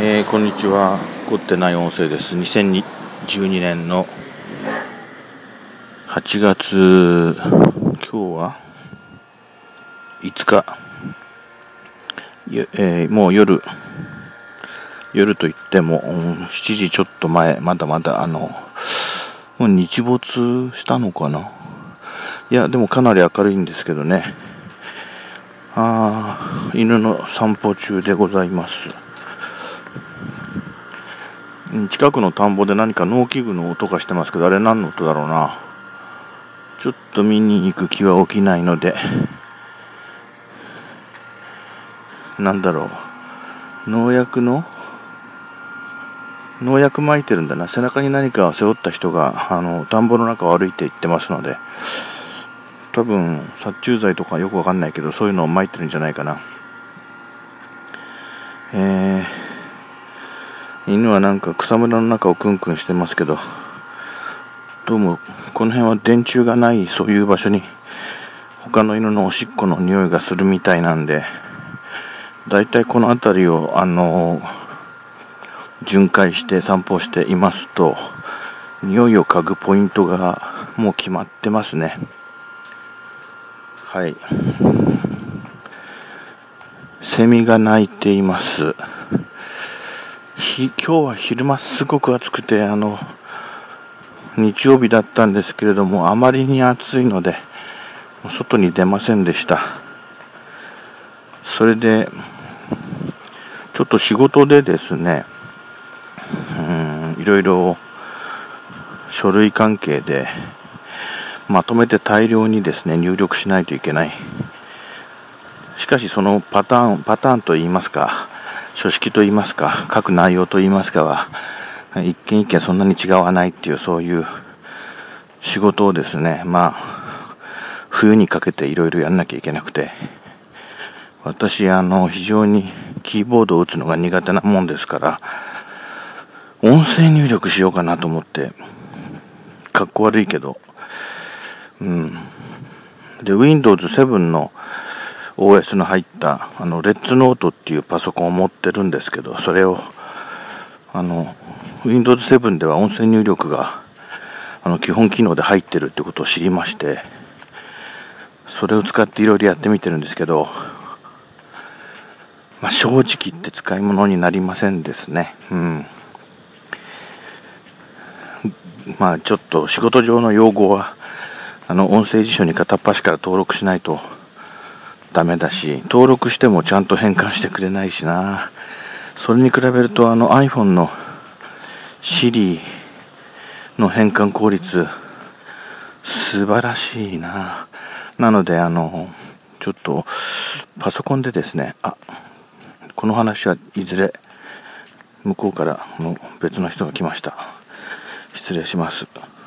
えー、こんにちは。凝ってない音声です。2012年の8月今日は5日。えー、もう夜。夜といっても、7時ちょっと前。まだまだあのもう日没したのかな。いやでもかなり明るいんですけどね。あ犬の散歩中でございます。近くの田んぼで何か農機具の音がしてますけどあれ何の音だろうな。ちょっと見に行く気は起きないので。なんだろう。農薬の？農薬撒いてるんだな。背中に何か背負った人があの田んぼの中を歩いて行ってますので。多分殺虫剤とかよくわかんないけどそういうのを撒いてるんじゃないかな。えー、犬はなんか草むらの中をクンクンしてますけどどうもこの辺は電柱がないそういう場所に他の犬のおしっこの匂いがするみたいなんでだいたいこの辺りをあの巡回して散歩していますと匂いを嗅ぐポイントがもう決まってますね。はい。セミが鳴いています。今日は昼間すごく暑くて、あの、日曜日だったんですけれども、あまりに暑いので、外に出ませんでした。それで、ちょっと仕事でですね、うん、いろいろ書類関係で、まとめて大量にですね、入力しないといけない。しかしそのパターン、パターンといいますか、書式といいますか、書く内容といいますかは、一件一件そんなに違わないっていう、そういう仕事をですね、まあ、冬にかけていろいろやんなきゃいけなくて、私、あの、非常にキーボードを打つのが苦手なもんですから、音声入力しようかなと思って、かっこ悪いけど、うん。で、Windows 7の OS の入った、あの、レッツノートっていうパソコンを持ってるんですけど、それを、あの、Windows 7では音声入力が、あの、基本機能で入ってるってことを知りまして、それを使っていろいろやってみてるんですけど、まあ、正直言って使い物になりませんですね。うん。まあ、ちょっと仕事上の用語は、あの音声辞書に片っ端から登録しないとダメだし登録してもちゃんと変換してくれないしな。それに比べるとあの iPhone の Siri の変換効率素晴らしいな。なのであのちょっとパソコンでですねあこの話はいずれ向こうからの別の人が来ました。失礼します。